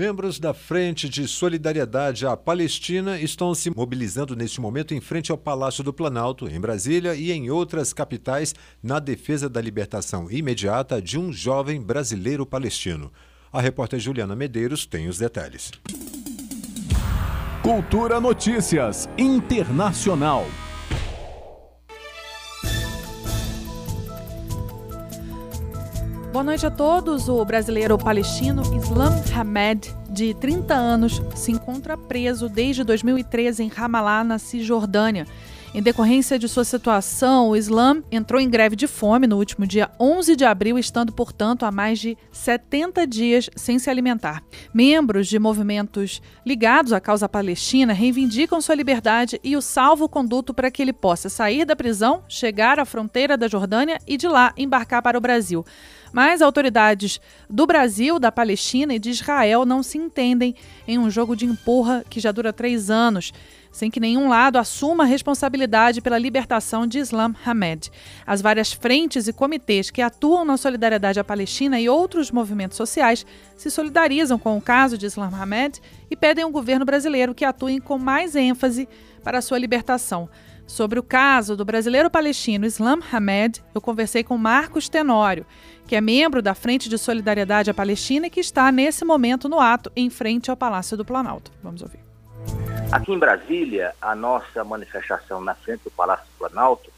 Membros da Frente de Solidariedade à Palestina estão se mobilizando neste momento em frente ao Palácio do Planalto, em Brasília e em outras capitais, na defesa da libertação imediata de um jovem brasileiro palestino. A repórter Juliana Medeiros tem os detalhes. Cultura Notícias Internacional. Boa noite a todos. O brasileiro palestino Islam Hamed, de 30 anos, se encontra preso desde 2013 em Ramallah, na Cisjordânia. Em decorrência de sua situação, o Islã entrou em greve de fome no último dia 11 de abril, estando, portanto, há mais de 70 dias sem se alimentar. Membros de movimentos ligados à causa palestina reivindicam sua liberdade e o salvo-conduto para que ele possa sair da prisão, chegar à fronteira da Jordânia e de lá embarcar para o Brasil. Mas autoridades do Brasil, da Palestina e de Israel não se entendem em um jogo de empurra que já dura três anos sem que nenhum lado assuma a responsabilidade pela libertação de Islam Hamed. As várias frentes e comitês que atuam na solidariedade à Palestina e outros movimentos sociais se solidarizam com o caso de Islam Hamed e pedem ao governo brasileiro que atue com mais ênfase para sua libertação. Sobre o caso do brasileiro palestino Islam Hamed, eu conversei com Marcos Tenório, que é membro da Frente de Solidariedade à Palestina e que está nesse momento no ato em frente ao Palácio do Planalto. Vamos ouvir. Aqui em Brasília, a nossa manifestação na frente do Palácio do Planalto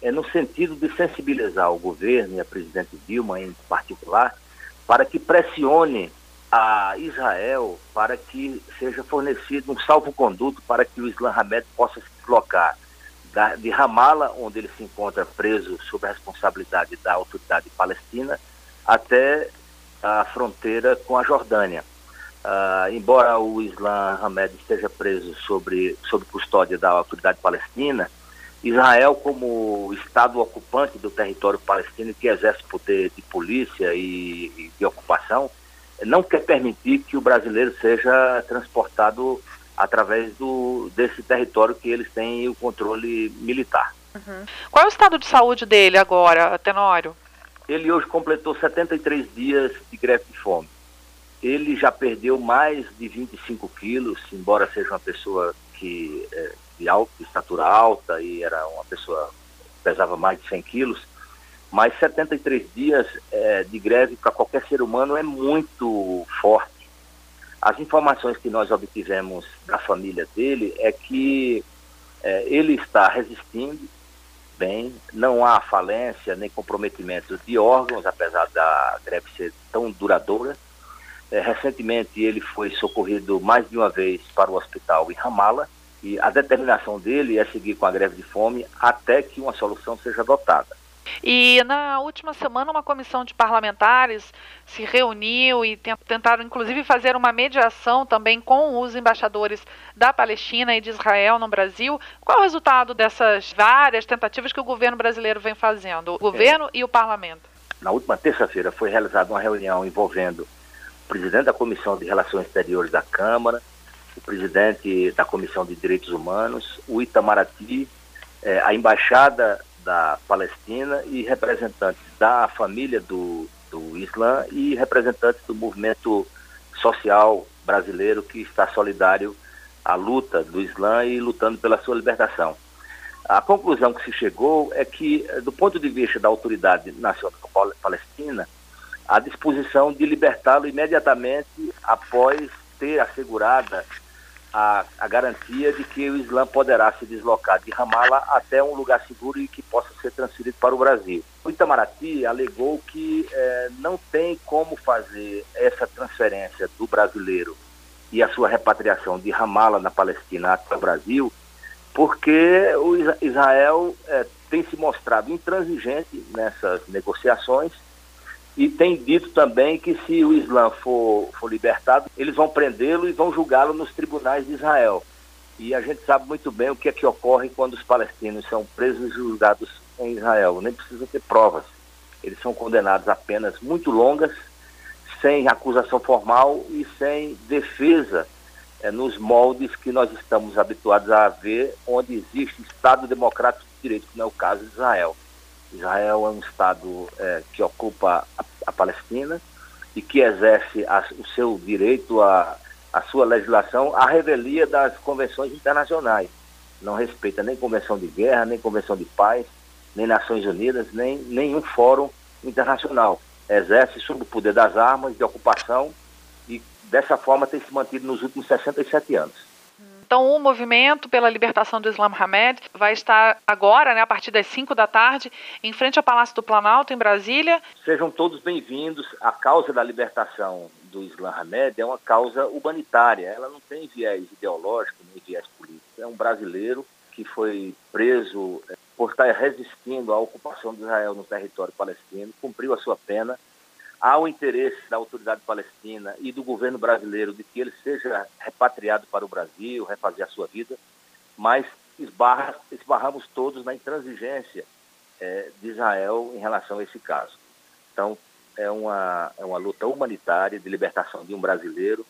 é no sentido de sensibilizar o governo e a presidente Dilma em particular para que pressione a Israel para que seja fornecido um salvo-conduto para que o Islam Hamed possa se deslocar de Ramala, onde ele se encontra preso sob a responsabilidade da autoridade palestina, até a fronteira com a Jordânia. Uh, embora o Islam Hamed esteja preso sobre, sob custódia da autoridade palestina, Israel, como Estado ocupante do território palestino que exerce poder de polícia e, e de ocupação, não quer permitir que o brasileiro seja transportado através do, desse território que eles têm o controle militar. Uhum. Qual é o estado de saúde dele agora, Tenório? Ele hoje completou 73 dias de greve de fome. Ele já perdeu mais de 25 quilos, embora seja uma pessoa que é, de, alta, de estatura alta e era uma pessoa pesava mais de 100 quilos, mas 73 dias é, de greve para qualquer ser humano é muito forte. As informações que nós obtivemos da família dele é que é, ele está resistindo bem, não há falência nem comprometimento de órgãos, apesar da greve ser tão duradoura. É, recentemente ele foi socorrido mais de uma vez para o hospital em Ramala e a determinação dele é seguir com a greve de fome até que uma solução seja adotada. E na última semana, uma comissão de parlamentares se reuniu e tentaram, inclusive, fazer uma mediação também com os embaixadores da Palestina e de Israel no Brasil. Qual é o resultado dessas várias tentativas que o governo brasileiro vem fazendo, o governo é. e o parlamento? Na última terça-feira foi realizada uma reunião envolvendo presidente da Comissão de Relações Exteriores da Câmara, o presidente da Comissão de Direitos Humanos, o Itamaraty, eh, a embaixada da Palestina e representantes da família do, do Islã e representantes do movimento social brasileiro que está solidário à luta do Islã e lutando pela sua libertação. A conclusão que se chegou é que, do ponto de vista da autoridade nacional palestina, a disposição de libertá-lo imediatamente após ter assegurada a, a, garantia de que o Islã poderá se deslocar de Ramallah até um lugar seguro e que possa ser transferido para o Brasil. O Itamaraty alegou que eh, não tem como fazer essa transferência do brasileiro e a sua repatriação de Ramallah na Palestina até o Brasil, porque o Israel eh, tem se mostrado intransigente nessas negociações e tem dito também que se o Islã for, for libertado, eles vão prendê-lo e vão julgá-lo nos tribunais de Israel. E a gente sabe muito bem o que é que ocorre quando os palestinos são presos e julgados em Israel. Nem precisa ter provas. Eles são condenados a penas muito longas, sem acusação formal e sem defesa é, nos moldes que nós estamos habituados a ver, onde existe Estado democrático de direito, que não é o caso de Israel. Israel é um Estado é, que ocupa a, a, Palestina e que exerce a, o seu direito, a, a sua legislação, à revelia das convenções internacionais. Não respeita nem convenção de guerra, nem convenção de paz, nem Nações Unidas, nem nenhum fórum internacional. Exerce sob o poder das armas, de ocupação, e dessa forma tem se mantido nos últimos 67 anos. Então, o movimento pela libertação do Islam Hamed vai estar agora, né, a partir das 5 da tarde, em frente ao Palácio do Planalto, em Brasília. Sejam todos bem-vindos. A causa da libertação do Islam Hamed é uma causa humanitária. Ela não tem viés ideológico nem viés político. É um brasileiro que foi preso é, por estar resistindo à ocupação de Israel no território palestino, cumpriu a sua pena há o interesse da autoridade palestina e do governo brasileiro de que ele seja repatriado para o Brasil, refazer a sua vida, mas esbarra, esbarramos todos na intransigência é, de Israel em relação a esse caso. Então, é uma, é uma luta humanitária de libertação de um brasileiro,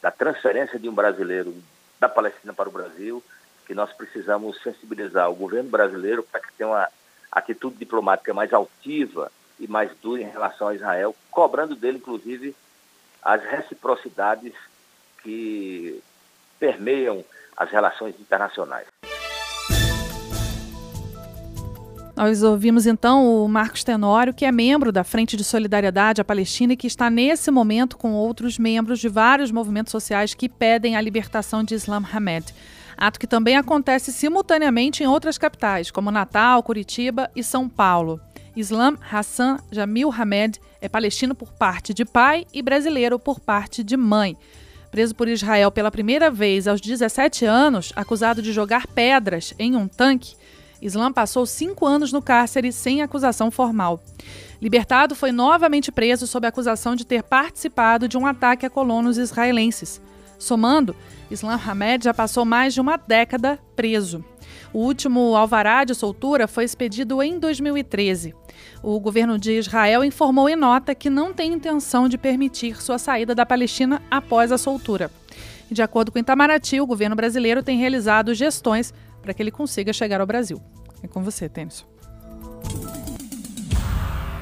da transferência de um brasileiro da Palestina para o Brasil, que nós precisamos sensibilizar o governo brasileiro para que tenha uma atitude diplomática mais altiva e mais dura em relação a Israel, cobrando dele, inclusive, as reciprocidades que permeiam as relações internacionais. Nós ouvimos então o Marcos Tenório, que é membro da Frente de Solidariedade à Palestina e que está nesse momento com outros membros de vários movimentos sociais que pedem a libertação de Islam Hamed. Ato que também acontece simultaneamente em outras capitais, como Natal, Curitiba e São Paulo. Islam Hassan Jamil Hamed é palestino por parte de pai e brasileiro por parte de mãe. Preso por Israel pela primeira vez aos 17 anos, acusado de jogar pedras em um tanque, Islam passou cinco anos no cárcere sem acusação formal. Libertado, foi novamente preso sob acusação de ter participado de um ataque a colonos israelenses. Somando, Islam Hamed já passou mais de uma década preso. O último alvará de soltura foi expedido em 2013. O governo de Israel informou em nota que não tem intenção de permitir sua saída da Palestina após a soltura. De acordo com Itamaraty, o governo brasileiro tem realizado gestões para que ele consiga chegar ao Brasil. É com você, Tênis.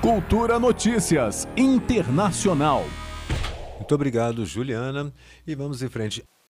Cultura Notícias Internacional. Muito obrigado, Juliana. E vamos em frente.